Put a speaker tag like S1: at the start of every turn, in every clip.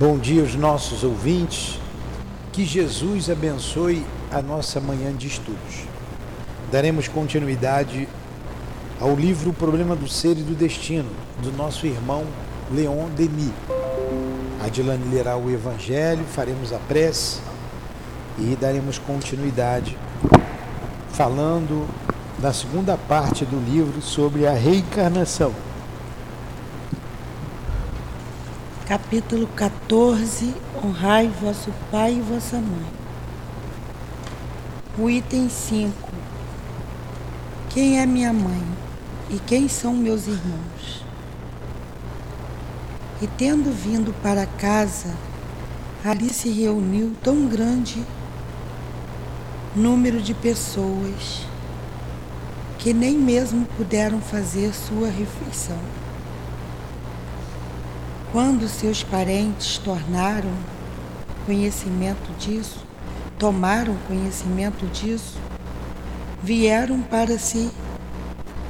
S1: Bom dia aos nossos ouvintes. Que Jesus abençoe a nossa manhã de estudos. Daremos continuidade ao livro O Problema do Ser e do Destino, do nosso irmão Leon Denis. Adilane lerá o Evangelho, faremos a prece e daremos continuidade falando da segunda parte do livro sobre a reencarnação.
S2: Capítulo 14 Honrai vosso pai e vossa mãe. O item 5 Quem é minha mãe e quem são meus irmãos? E tendo vindo para casa, ali se reuniu tão grande número de pessoas que nem mesmo puderam fazer sua refeição. Quando seus parentes tornaram conhecimento disso, tomaram conhecimento disso, vieram para se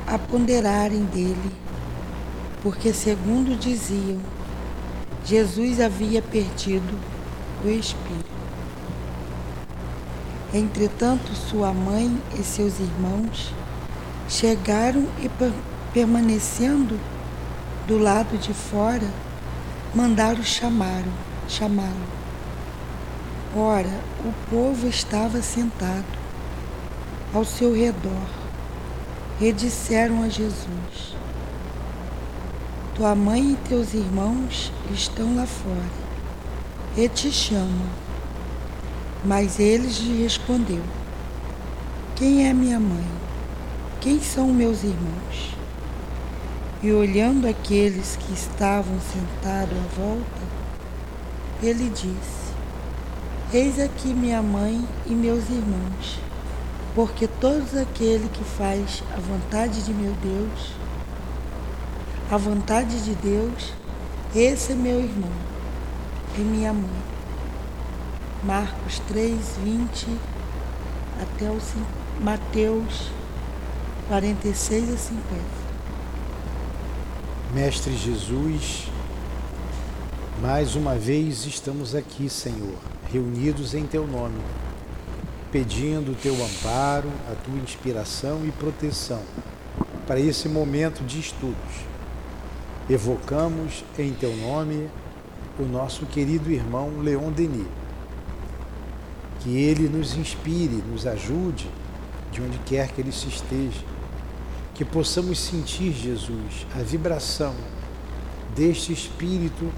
S2: aponderarem dele, porque, segundo diziam, Jesus havia perdido o espírito. Entretanto, sua mãe e seus irmãos chegaram e, permanecendo do lado de fora, mandaram chamá-lo. chamá-lo. Ora, o povo estava sentado ao seu redor e disseram a Jesus: Tua mãe e teus irmãos estão lá fora e te chamam. Mas ele lhe respondeu: Quem é minha mãe? Quem são meus irmãos? E olhando aqueles que estavam sentados à volta, ele disse: Eis aqui minha mãe e meus irmãos, porque todos aquele que faz a vontade de meu Deus, a vontade de Deus, esse é meu irmão e minha mãe. Marcos 3, 20 até o Mateus 46 a 50.
S1: Mestre Jesus, mais uma vez estamos aqui, Senhor, reunidos em Teu nome, pedindo o Teu amparo, a Tua inspiração e proteção para esse momento de estudos. Evocamos em Teu nome o nosso querido irmão Leon Denis. Que ele nos inspire, nos ajude, de onde quer que ele se esteja que possamos sentir, Jesus, a vibração deste Espírito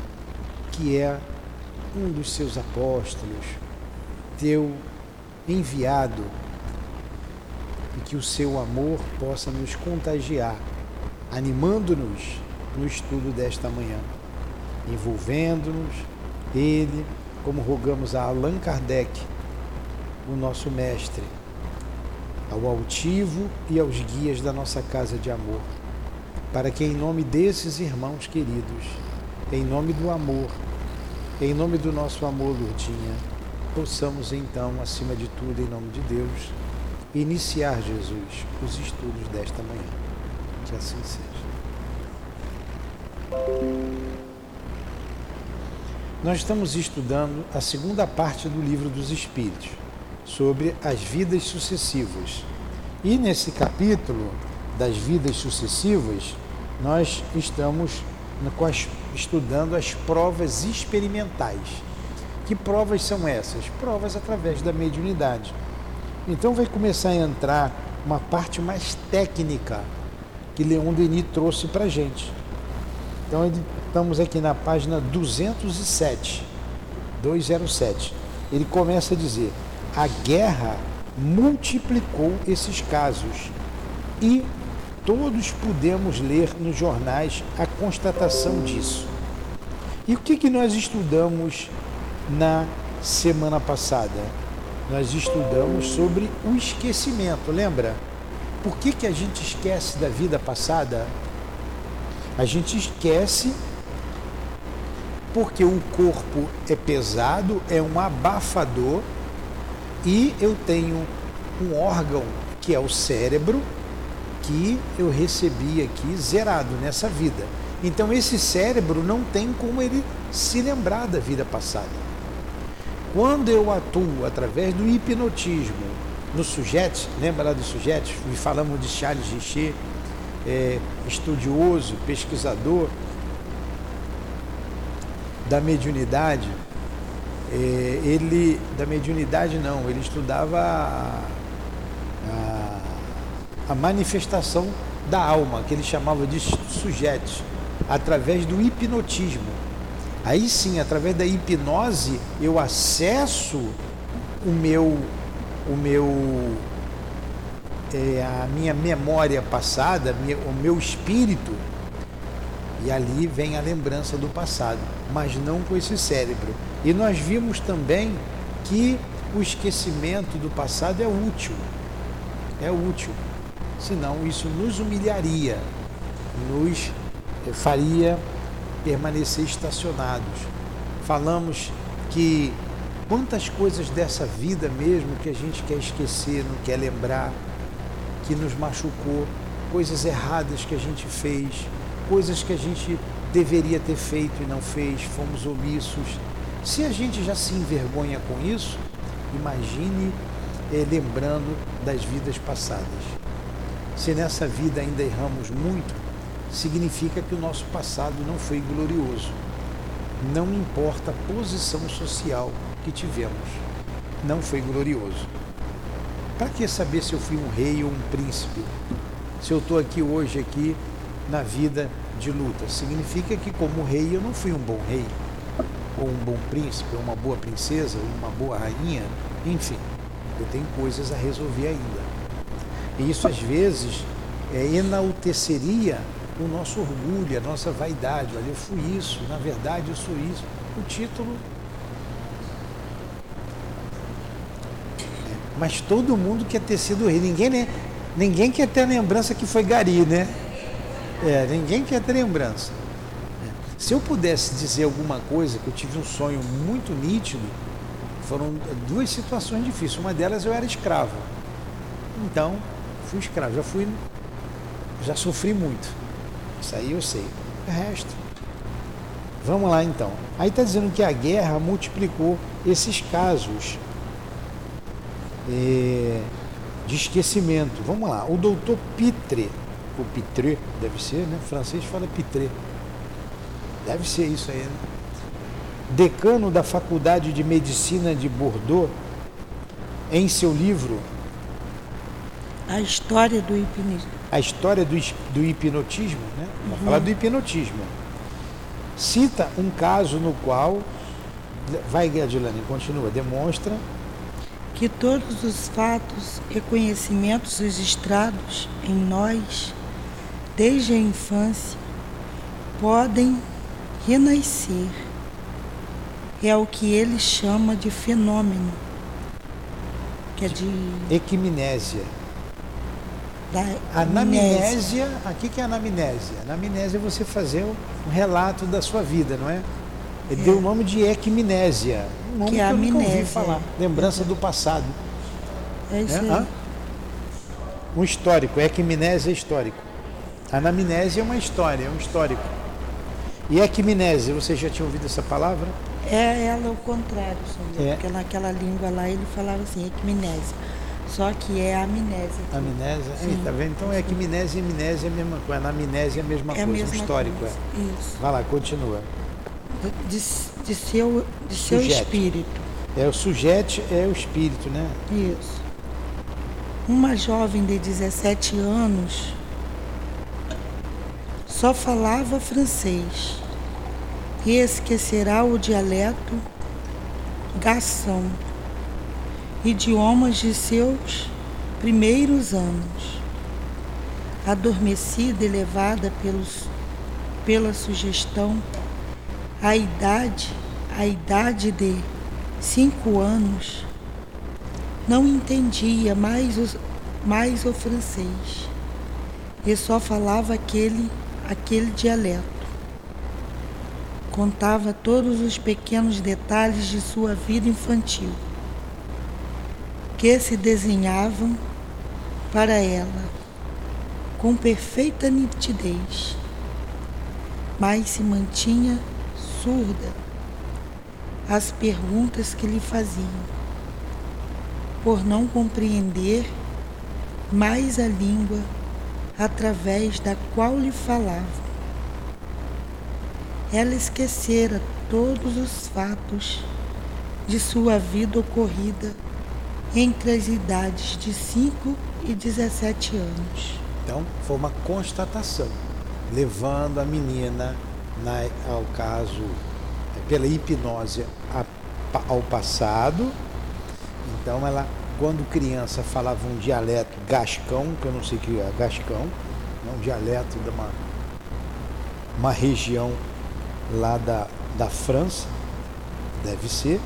S1: que é um dos seus apóstolos, teu enviado, e que o seu amor possa nos contagiar, animando-nos no estudo desta manhã, envolvendo-nos, ele, como rogamos a Allan Kardec, o nosso mestre ao altivo e aos guias da nossa casa de amor, para que, em nome desses irmãos queridos, em nome do amor, em nome do nosso amor, Lourdinha, possamos então, acima de tudo, em nome de Deus, iniciar, Jesus, os estudos desta manhã. Que assim seja. Nós estamos estudando a segunda parte do livro dos Espíritos sobre as vidas sucessivas. E nesse capítulo das vidas sucessivas, nós estamos estudando as provas experimentais. Que provas são essas? Provas através da mediunidade. Então vai começar a entrar uma parte mais técnica que Leon Denis trouxe para a gente. Então estamos aqui na página 207, 207. Ele começa a dizer: a guerra multiplicou esses casos e todos pudemos ler nos jornais a constatação disso. E o que, que nós estudamos na semana passada? Nós estudamos sobre o esquecimento, lembra? Por que, que a gente esquece da vida passada? A gente esquece porque o corpo é pesado, é um abafador e eu tenho um órgão que é o cérebro que eu recebi aqui zerado nessa vida. Então esse cérebro não tem como ele se lembrar da vida passada. Quando eu atuo através do hipnotismo no sujeito, lembra lá do sujeito? Me falamos de Charles Richer, é, estudioso, pesquisador da mediunidade. É, ele, da mediunidade não, ele estudava a, a, a manifestação da alma, que ele chamava de sujeitos, através do hipnotismo. Aí sim, através da hipnose, eu acesso o meu, o meu, é, a minha memória passada, o meu espírito, e ali vem a lembrança do passado, mas não com esse cérebro. E nós vimos também que o esquecimento do passado é útil. É útil. Senão isso nos humilharia, nos faria permanecer estacionados. Falamos que quantas coisas dessa vida mesmo que a gente quer esquecer, não quer lembrar, que nos machucou, coisas erradas que a gente fez, coisas que a gente deveria ter feito e não fez, fomos omissos. Se a gente já se envergonha com isso, imagine eh, lembrando das vidas passadas. Se nessa vida ainda erramos muito, significa que o nosso passado não foi glorioso. Não importa a posição social que tivemos, não foi glorioso. Para que saber se eu fui um rei ou um príncipe? Se eu estou aqui hoje aqui na vida de luta, significa que como rei eu não fui um bom rei, ou um bom príncipe, ou uma boa princesa, ou uma boa rainha, enfim, eu tenho coisas a resolver ainda. E isso às vezes é, enalteceria o nosso orgulho, a nossa vaidade. Olha, eu fui isso, na verdade eu sou isso. O título. Mas todo mundo quer ter sido rei. Ninguém, né? Ninguém quer ter a lembrança que foi Gari, né? É, ninguém quer ter lembrança. Se eu pudesse dizer alguma coisa, que eu tive um sonho muito nítido, foram duas situações difíceis. Uma delas eu era escravo. Então, fui escravo. Já fui, já sofri muito. Isso aí eu sei. O resto. Vamos lá então. Aí está dizendo que a guerra multiplicou esses casos é, de esquecimento. Vamos lá. O doutor Pitre, o Pitre deve ser, né? O francês fala Pitre. Deve ser isso aí, né? Decano da Faculdade de Medicina de Bordeaux, em seu livro
S2: A História do Hipnotismo
S1: a história do, do hipnotismo, né? Uhum. falar do hipnotismo. Cita um caso no qual, vai Adilane, continua, demonstra
S2: que todos os fatos e conhecimentos registrados em nós, desde a infância, podem renascer. É o que ele chama de fenômeno, que é de...
S1: Equimnésia anamnésia. Aqui que é anamnésia? Anamnésia é você fazer um relato da sua vida, não é? Ele é. deu o nome de equimnésia. Um nome que, é que eu amnésia. nunca ouvi falar. Lembrança do passado.
S2: É isso é? aí.
S1: Um histórico, equimnésia é histórico. Anamnésia é uma história, é um histórico. E equimnésia, você já tinha ouvido essa palavra?
S2: É ela o contrário, senhor. É. Porque naquela língua lá ele falava assim, equimnésia só que é a amnésia.
S1: Amnésia? Sim. tá vendo? Então é que amnésia e amnésia é a mesma coisa. Na amnésia é a mesma é coisa, a mesma histórico coisa.
S2: é. Isso.
S1: Vai lá, continua.
S2: De, de seu, de seu espírito.
S1: É, o sujeito é o espírito, né?
S2: Isso. Uma jovem de 17 anos só falava francês e esquecerá o dialeto garçom idiomas de seus primeiros anos. Adormecida e levada pelos, pela sugestão, a idade, a idade de cinco anos, não entendia mais o, mais o francês e só falava aquele, aquele dialeto. Contava todos os pequenos detalhes de sua vida infantil que se desenhavam para ela com perfeita nitidez. mas se mantinha surda às perguntas que lhe faziam, por não compreender mais a língua através da qual lhe falava. Ela esquecera todos os fatos de sua vida ocorrida entre as idades de 5 e 17 anos.
S1: Então, foi uma constatação, levando a menina, na, ao caso, pela hipnose, a, ao passado. Então, ela, quando criança, falava um dialeto gascão, que eu não sei o que é gascão, é um dialeto de uma, uma região lá da, da França, deve ser.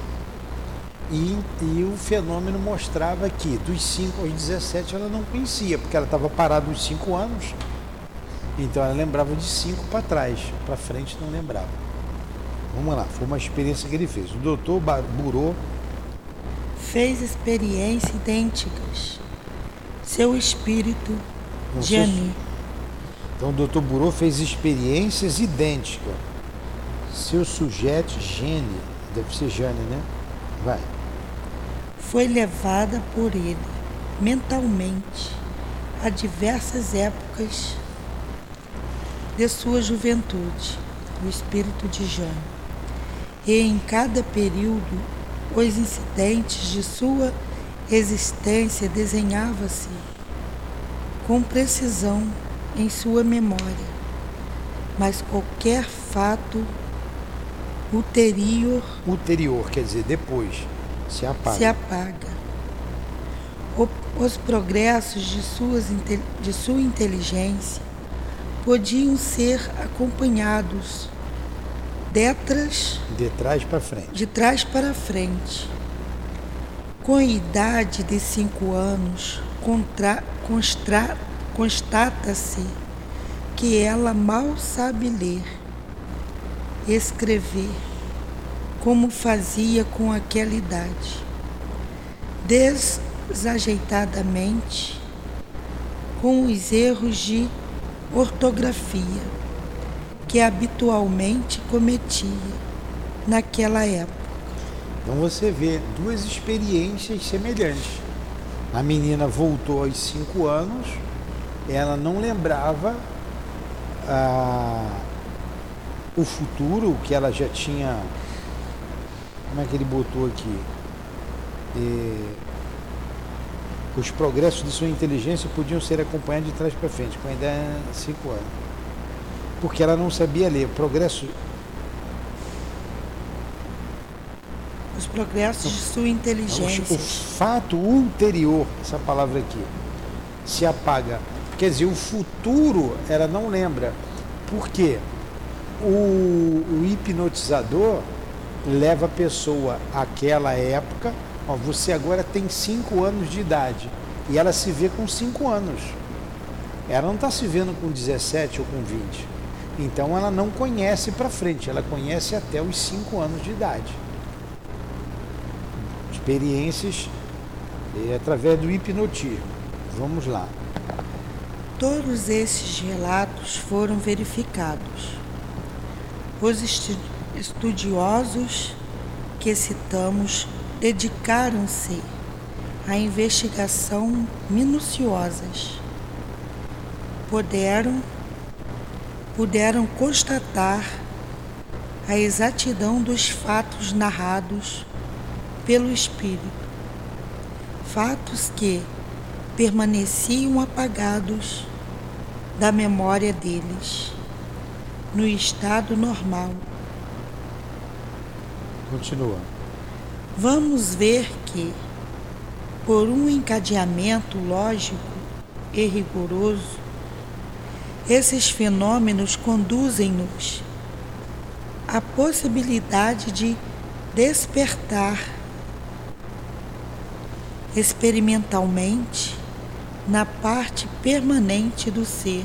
S1: E, e, o fenômeno mostrava que dos 5 aos 17 ela não conhecia, porque ela estava parada uns 5 anos. Então ela lembrava de 5 para trás, para frente não lembrava. Vamos lá, foi uma experiência que ele fez. O doutor Burô
S2: fez experiências idênticas. Seu espírito, Jani.
S1: Então o doutor Burô fez experiências idênticas. Seu sujeito, Gene, deve ser Jane, né? Vai
S2: foi levada por ele mentalmente a diversas épocas de sua juventude, o espírito de Jane. E em cada período, os incidentes de sua existência desenhava-se com precisão em sua memória, mas qualquer fato ulterior.
S1: Ulterior, quer dizer, depois se apaga.
S2: Se apaga. O, os progressos de, suas, de sua inteligência podiam ser acompanhados detras,
S1: de trás para frente.
S2: De trás para frente. Com a idade de cinco anos, constata-se que ela mal sabe ler, escrever como fazia com aquela idade. Desajeitadamente, com os erros de ortografia que habitualmente cometia naquela época.
S1: Então você vê duas experiências semelhantes. A menina voltou aos cinco anos, ela não lembrava ah, o futuro que ela já tinha como é que ele botou aqui? E, os progressos de sua inteligência podiam ser acompanhados de trás para frente, com a ideia de 5 anos. Porque ela não sabia ler. Progresso.
S2: Os progressos de sua inteligência.
S1: O, o fato ulterior, essa palavra aqui, se apaga. Quer dizer, o futuro ela não lembra. Por quê? O, o hipnotizador leva a pessoa àquela época, ó, você agora tem 5 anos de idade e ela se vê com 5 anos. Ela não está se vendo com 17 ou com 20. Então ela não conhece para frente, ela conhece até os 5 anos de idade. Experiências é, através do hipnotismo. Vamos lá.
S2: Todos esses relatos foram verificados. Os estudiosos que citamos dedicaram-se à investigação minuciosas. Puderam, puderam constatar a exatidão dos fatos narrados pelo Espírito, fatos que permaneciam apagados da memória deles no estado normal
S1: Continua.
S2: Vamos ver que, por um encadeamento lógico e rigoroso, esses fenômenos conduzem-nos à possibilidade de despertar experimentalmente na parte permanente do ser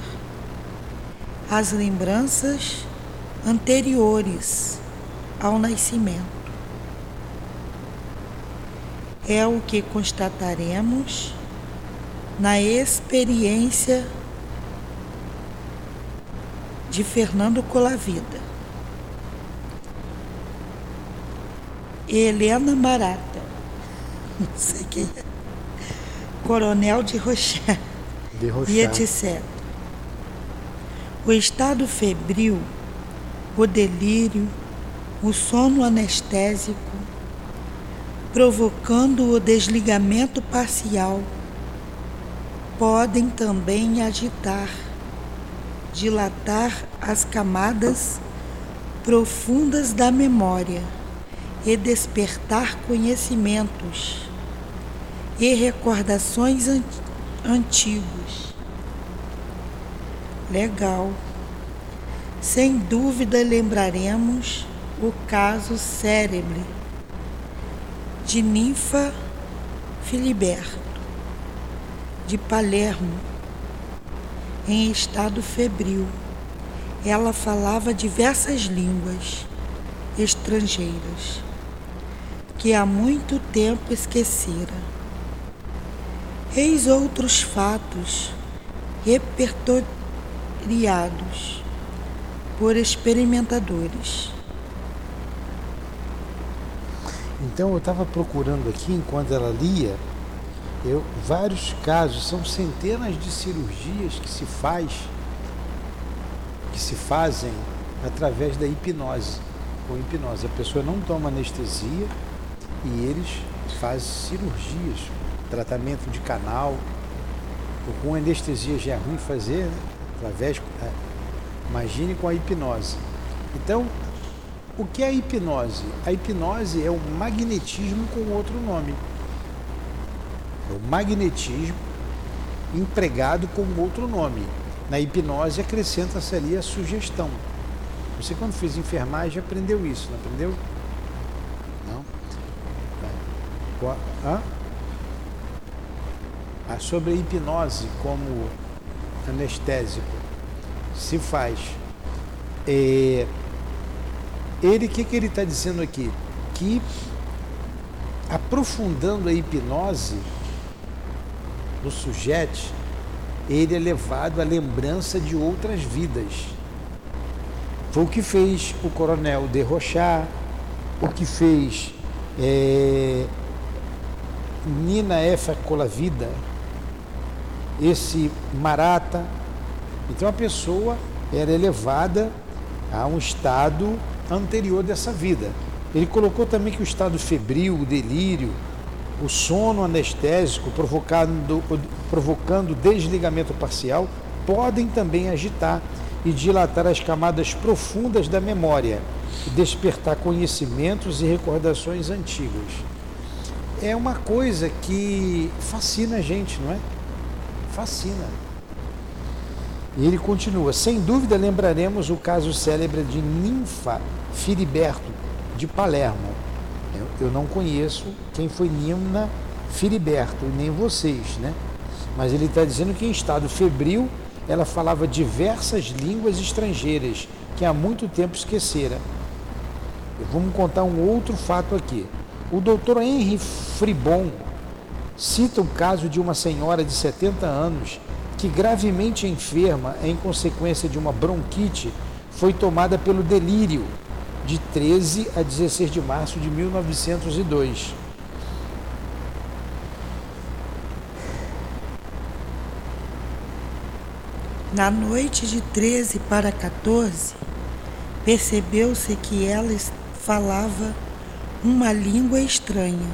S2: as lembranças anteriores ao nascimento. É o que constataremos na experiência de Fernando Colavida. Helena Barata, não sei quem é, Coronel de Rocher,
S1: De Rochard.
S2: e etc. O estado febril, o delírio, o sono anestésico, provocando o desligamento parcial, podem também agitar, dilatar as camadas profundas da memória e despertar conhecimentos e recordações an antigos. Legal. Sem dúvida lembraremos o caso cérebre de Ninfa Filiberto, de Palermo, em estado febril. Ela falava diversas línguas estrangeiras que há muito tempo esquecera. Eis outros fatos repertoriados por experimentadores.
S1: Então eu estava procurando aqui, enquanto ela lia, eu, vários casos, são centenas de cirurgias que se faz, que se fazem através da hipnose. Com hipnose. A pessoa não toma anestesia e eles fazem cirurgias, tratamento de canal. Com anestesia já é ruim fazer, né? através. é, Imagine com a hipnose. Então, o que é a hipnose? A hipnose é o magnetismo com outro nome. O magnetismo empregado com outro nome. Na hipnose acrescenta-se ali a sugestão. Você quando fez enfermagem aprendeu isso, não aprendeu? Não? Qual-? Ah, sobre a hipnose como anestésico se faz. É, ele, o que, que ele está dizendo aqui? Que aprofundando a hipnose do sujeito, ele é levado à lembrança de outras vidas. Foi o que fez o coronel de Rochard, o que fez é, Nina F. Colavida, esse Marata. Então a pessoa era elevada a um estado anterior dessa vida. Ele colocou também que o estado febril, o delírio, o sono anestésico provocando, provocando desligamento parcial podem também agitar e dilatar as camadas profundas da memória despertar conhecimentos e recordações antigas. É uma coisa que fascina a gente, não é? Fascina. E ele continua: sem dúvida lembraremos o caso célebre de Ninfa Filiberto de Palermo. Eu, não conheço quem foi Nina Filiberto, nem vocês, né? Mas ele está dizendo que em estado febril ela falava diversas línguas estrangeiras que há muito tempo esquecera. Vamos contar um outro fato aqui. O doutor Henry Fribon cita o caso de uma senhora de 70 anos que gravemente enferma em consequência de uma bronquite foi tomada pelo delírio de 13 a 16 de março de 1902.
S2: Na noite de 13 para 14, percebeu-se que ela falava uma língua estranha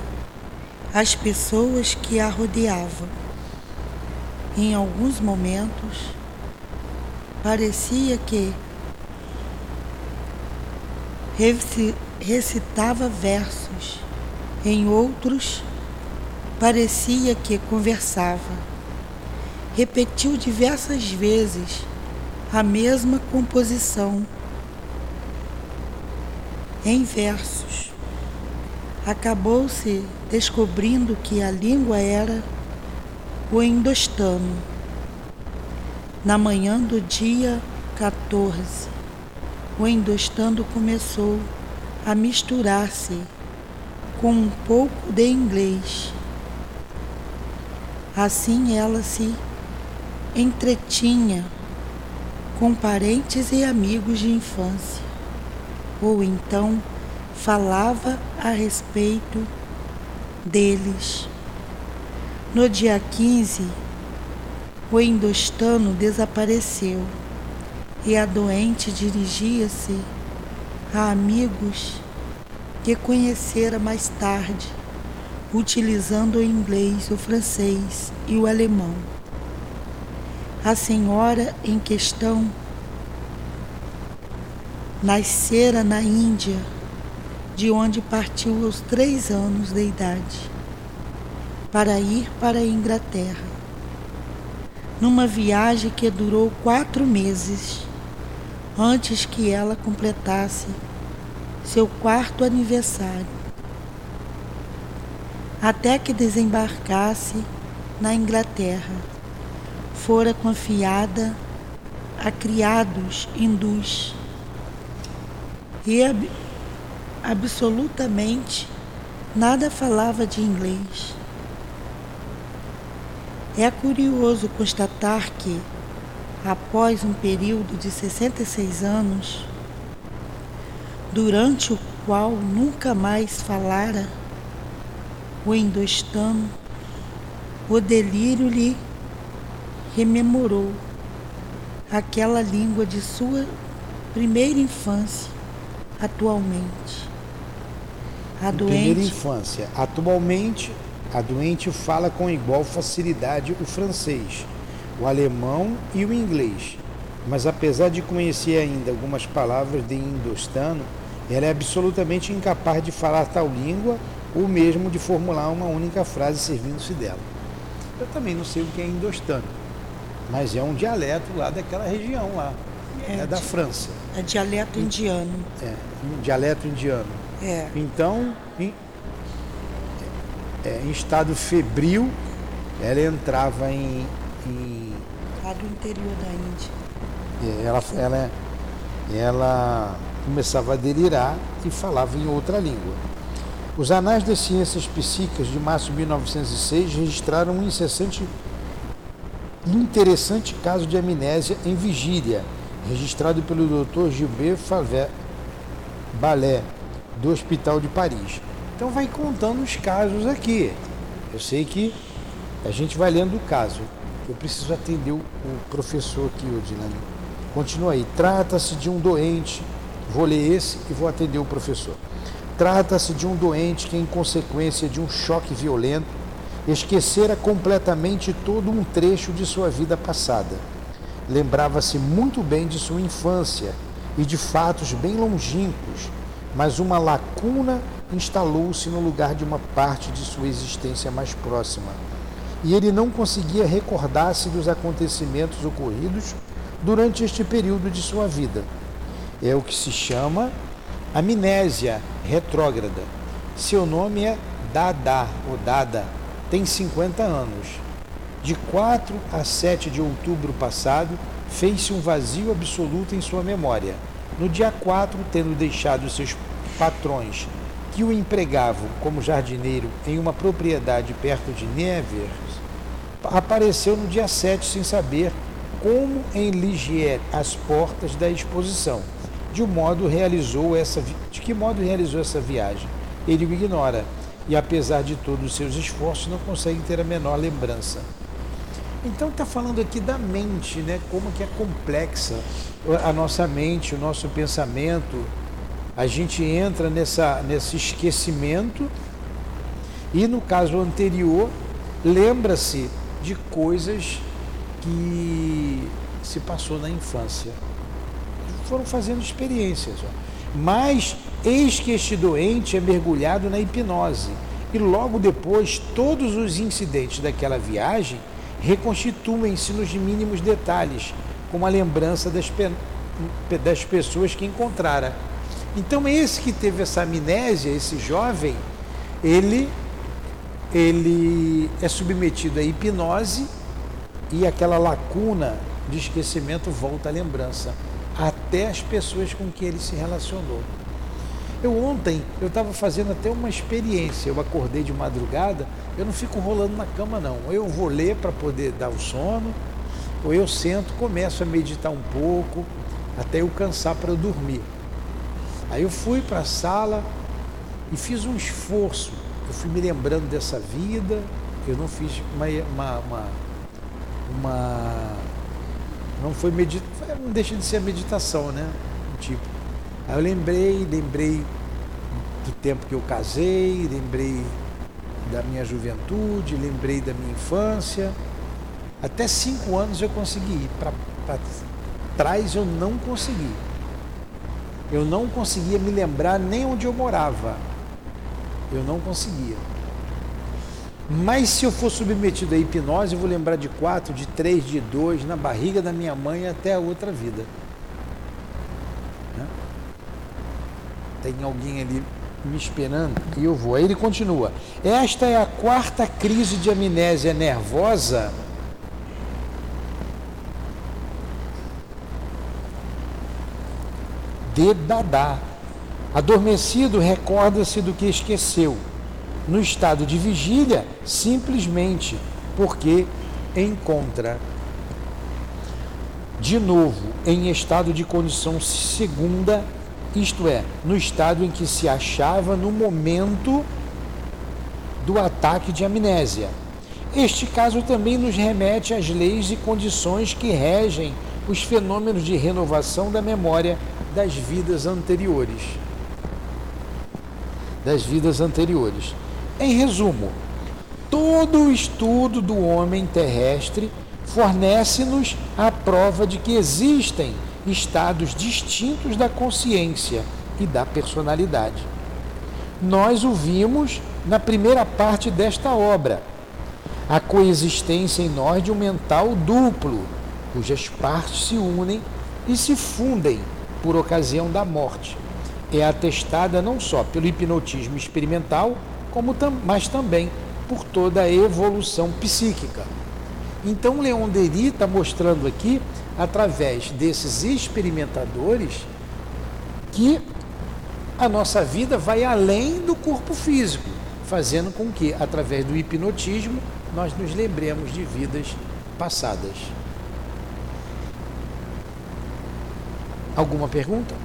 S2: às pessoas que a rodeavam. Em alguns momentos, parecia que recitava versos, em outros, parecia que conversava repetiu diversas vezes a mesma composição em versos. Acabou-se descobrindo que a língua era o indostano. Na manhã do dia 14, o indostano começou a misturar-se com um pouco de inglês. Assim ela se entretinha com parentes e amigos de infância, ou então falava a respeito deles. No dia 15, o indostano desapareceu e a doente dirigia-se a amigos que conhecera mais tarde, utilizando o inglês, o francês e o alemão. A senhora em questão nascera na Índia, de onde partiu aos três anos de idade, para ir para a Inglaterra, numa viagem que durou quatro meses, antes que ela completasse seu quarto aniversário, até que desembarcasse na Inglaterra. Fora confiada a criados hindus e ab absolutamente nada falava de inglês. É curioso constatar que, após um período de 66 anos, durante o qual nunca mais falara o endostano, o delírio lhe rememorou aquela língua de sua primeira infância, atualmente.
S1: A doente... Primeira infância. Atualmente, a doente fala com igual facilidade o francês, o alemão e o inglês. Mas apesar de conhecer ainda algumas palavras de indostano, ela é absolutamente incapaz de falar tal língua ou mesmo de formular uma única frase servindo-se dela. Eu também não sei o que é indostano, mas é um dialeto lá daquela região lá. É, é da França.
S2: É dialeto indiano.
S1: É, um dialeto indiano.
S2: É.
S1: Então, em, é, em estado febril, ela entrava em,
S2: Lá do interior da Índia.
S1: É, ela, ela, ela começava a delirar e falava em outra língua. Os Anais das Ciências Psíquicas de março de 1906 registraram um incessante interessante caso de amnésia em vigília, registrado pelo Dr. Gilbert Favet Balé, do Hospital de Paris. Então vai contando os casos aqui. Eu sei que a gente vai lendo o caso. Eu preciso atender o professor aqui, Odilane. Continua aí. Trata-se de um doente Vou ler esse e vou atender o professor. Trata-se de um doente que, em consequência de um choque violento, esquecera completamente todo um trecho de sua vida passada. Lembrava-se muito bem de sua infância e de fatos bem longínquos, mas uma lacuna instalou-se no lugar de uma parte de sua existência mais próxima. E ele não conseguia recordar-se dos acontecimentos ocorridos durante este período de sua vida é o que se chama amnésia retrógrada. Seu nome é Dada, ou Dada, tem 50 anos. De 4 a 7 de outubro passado, fez-se um vazio absoluto em sua memória. No dia 4, tendo deixado seus patrões que o empregavam como jardineiro em uma propriedade perto de Nevers, apareceu no dia 7 sem saber como em Ligier as portas da exposição de um modo realizou essa de que modo realizou essa viagem. Ele o ignora e apesar de todos os seus esforços não consegue ter a menor lembrança. Então está falando aqui da mente, né? Como que é complexa a nossa mente, o nosso pensamento. A gente entra nessa, nesse esquecimento e no caso anterior lembra-se de coisas que se passou na infância foram fazendo experiências. Ó. Mas eis que este doente é mergulhado na hipnose e logo depois todos os incidentes daquela viagem reconstituem-se nos mínimos detalhes, como a lembrança das, pe das pessoas que encontrara. Então esse que teve essa amnésia, esse jovem, ele ele é submetido à hipnose e aquela lacuna de esquecimento volta à lembrança até as pessoas com que ele se relacionou. Eu ontem, eu estava fazendo até uma experiência, eu acordei de madrugada, eu não fico rolando na cama não, eu vou ler para poder dar o sono, ou eu sento, começo a meditar um pouco, até eu cansar para dormir. Aí eu fui para a sala e fiz um esforço. Eu fui me lembrando dessa vida, eu não fiz uma, uma, uma, uma não foi meditação, não deixa de ser meditação, né? Tipo. Aí eu lembrei, lembrei do tempo que eu casei, lembrei da minha juventude, lembrei da minha infância. Até cinco anos eu consegui ir. Para trás eu não consegui. Eu não conseguia me lembrar nem onde eu morava. Eu não conseguia. Mas se eu for submetido à hipnose, eu vou lembrar de quatro, de três, de dois, na barriga da minha mãe até a outra vida. Né? Tem alguém ali me esperando e eu vou. Aí ele continua. Esta é a quarta crise de amnésia nervosa de Dadá. Adormecido, recorda-se do que esqueceu no estado de vigília, simplesmente porque encontra de novo em estado de condição segunda, isto é, no estado em que se achava no momento do ataque de amnésia. Este caso também nos remete às leis e condições que regem os fenômenos de renovação da memória das vidas anteriores. Das vidas anteriores. Em resumo, todo o estudo do homem terrestre fornece-nos a prova de que existem estados distintos da consciência e da personalidade. Nós o vimos na primeira parte desta obra, a coexistência em nós de um mental duplo, cujas partes se unem e se fundem por ocasião da morte. É atestada não só pelo hipnotismo experimental, como tam, mas também por toda a evolução psíquica. Então, Leon Dery está mostrando aqui, através desses experimentadores, que a nossa vida vai além do corpo físico, fazendo com que, através do hipnotismo, nós nos lembremos de vidas passadas. Alguma pergunta?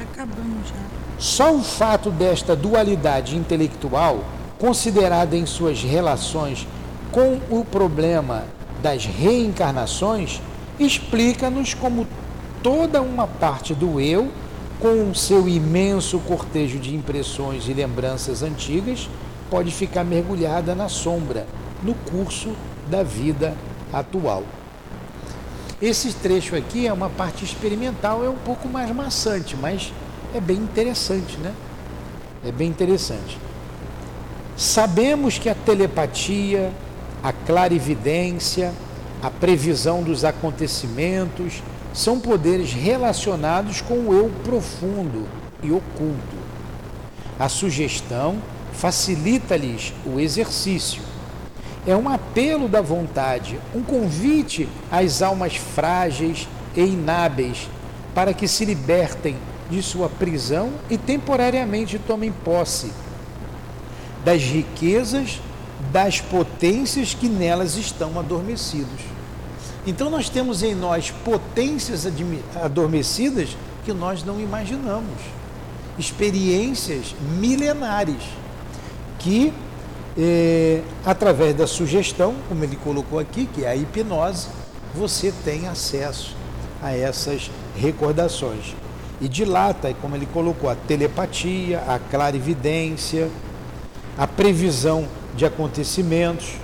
S2: Acabamos já.
S1: Só o fato desta dualidade intelectual, considerada em suas relações com o problema das reencarnações, explica-nos como toda uma parte do eu, com seu imenso cortejo de impressões e lembranças antigas, pode ficar mergulhada na sombra no curso da vida atual. Esse trecho aqui é uma parte experimental, é um pouco mais maçante, mas é bem interessante, né? É bem interessante. Sabemos que a telepatia, a clarividência, a previsão dos acontecimentos são poderes relacionados com o eu profundo e oculto. A sugestão facilita-lhes o exercício. É um apelo da vontade, um convite às almas frágeis e inábeis para que se libertem de sua prisão e temporariamente tomem posse das riquezas, das potências que nelas estão adormecidos. Então nós temos em nós potências adormecidas que nós não imaginamos, experiências milenares que é, através da sugestão, como ele colocou aqui, que é a hipnose, você tem acesso a essas recordações e dilata, como ele colocou, a telepatia, a clarividência, a previsão de acontecimentos.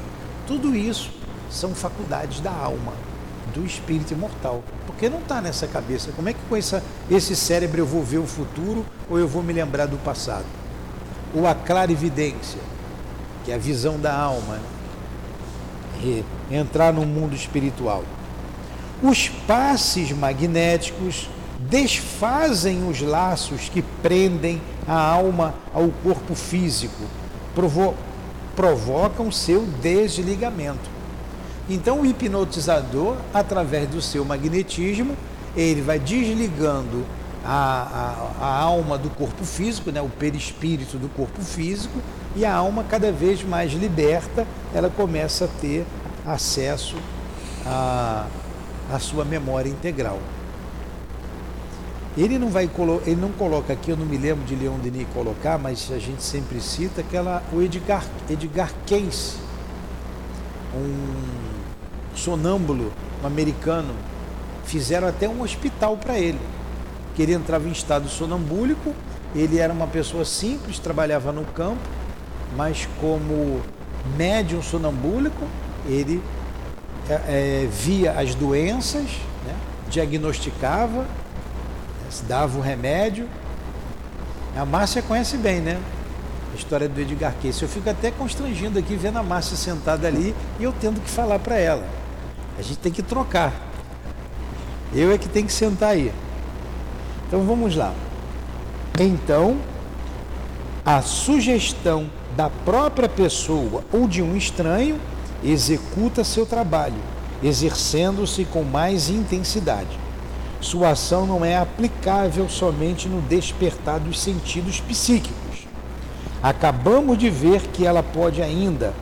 S1: Tudo isso são faculdades da alma, do espírito imortal. Porque não está nessa cabeça. Como é que com essa, esse cérebro eu vou ver o futuro ou eu vou me lembrar do passado? Ou a clarividência, que é a visão da alma, né? entrar no mundo espiritual. Os passes magnéticos desfazem os laços que prendem a alma ao corpo físico, provo provocam seu desligamento. Então, o hipnotizador, através do seu magnetismo, ele vai desligando a, a, a, alma do corpo físico, né, o perispírito do corpo físico, e a alma, cada vez mais liberta, ela começa a ter acesso à, à sua memória integral. Ele não vai ele não coloca aqui, eu não me lembro de Leon Denis colocar, mas a gente sempre cita aquela o Edgar Edgar Cayce, um sonâmbulo americano, fizeram até um hospital para ele. Que ele entrava em estado sonambúlico, ele era uma pessoa simples, trabalhava no campo, mas como médium sonambúlico, ele é, é, via as doenças, né, diagnosticava dava o remédio. A Márcia conhece bem, né? A história do Edgar Cayce. Eu fico até constrangindo aqui vendo a Márcia sentada ali e eu tendo que falar para ela. A gente tem que trocar. Eu é que tenho que sentar aí. Então vamos lá. Então, a sugestão da própria pessoa ou de um estranho executa seu trabalho, exercendo-se com mais intensidade. Sua ação não é aplicável somente no despertar dos sentidos psíquicos. Acabamos de ver que ela pode ainda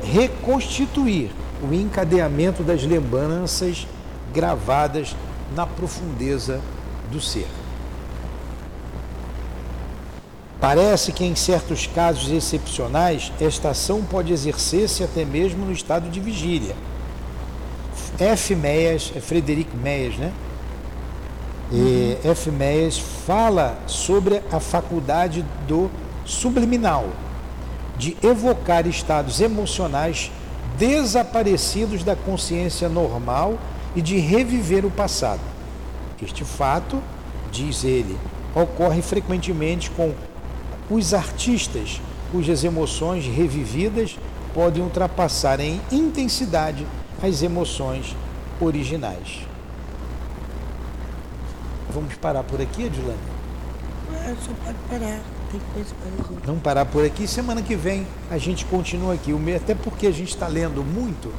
S1: reconstituir o encadeamento das lembranças gravadas na profundeza do ser. Parece que em certos casos excepcionais, esta ação pode exercer-se até mesmo no estado de vigília. F. Meyers, é Frederic Meyers, né? E F. Meyers fala sobre a faculdade do subliminal, de evocar estados emocionais desaparecidos da consciência normal e de reviver o passado. Este fato, diz ele, ocorre frequentemente com os artistas cujas emoções revividas podem ultrapassar em intensidade as emoções originais. Vamos parar por aqui, Edilane?
S2: É, só pode parar. Tem coisa para resolver.
S1: Vamos parar por aqui. Semana que vem a gente continua aqui. Até porque a gente está lendo muito.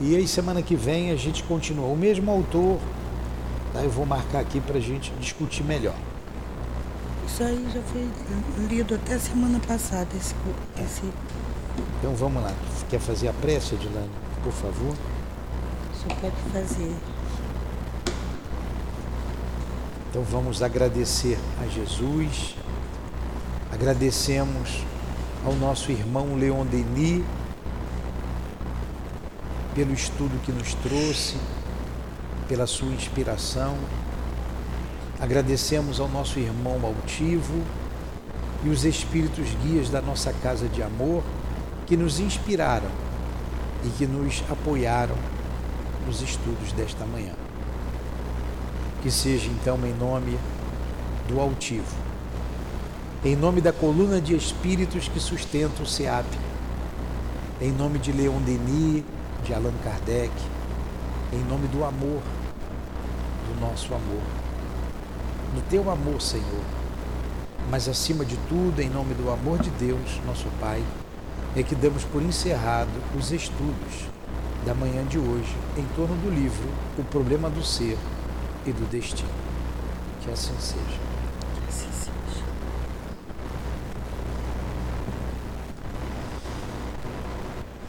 S1: E aí semana que vem a gente continua. O mesmo autor. Tá? Eu vou marcar aqui para a gente discutir melhor.
S2: Isso aí já foi lido até semana passada. Esse, esse...
S1: Então vamos lá. Quer fazer a prece, Edilane? Por favor.
S2: Só pode fazer.
S1: Então vamos agradecer a Jesus, agradecemos ao nosso irmão Leon Denis pelo estudo que nos trouxe, pela sua inspiração. Agradecemos ao nosso irmão altivo e os espíritos guias da nossa casa de amor que nos inspiraram e que nos apoiaram nos estudos desta manhã. Que seja então em nome do altivo, em nome da coluna de espíritos que sustenta o SEAP, em nome de Leon Denis, de Allan Kardec, em nome do amor, do nosso amor, no teu amor, Senhor, mas acima de tudo, em nome do amor de Deus, nosso Pai, é que damos por encerrado os estudos da manhã de hoje em torno do livro O Problema do Ser e do destino. Que assim seja.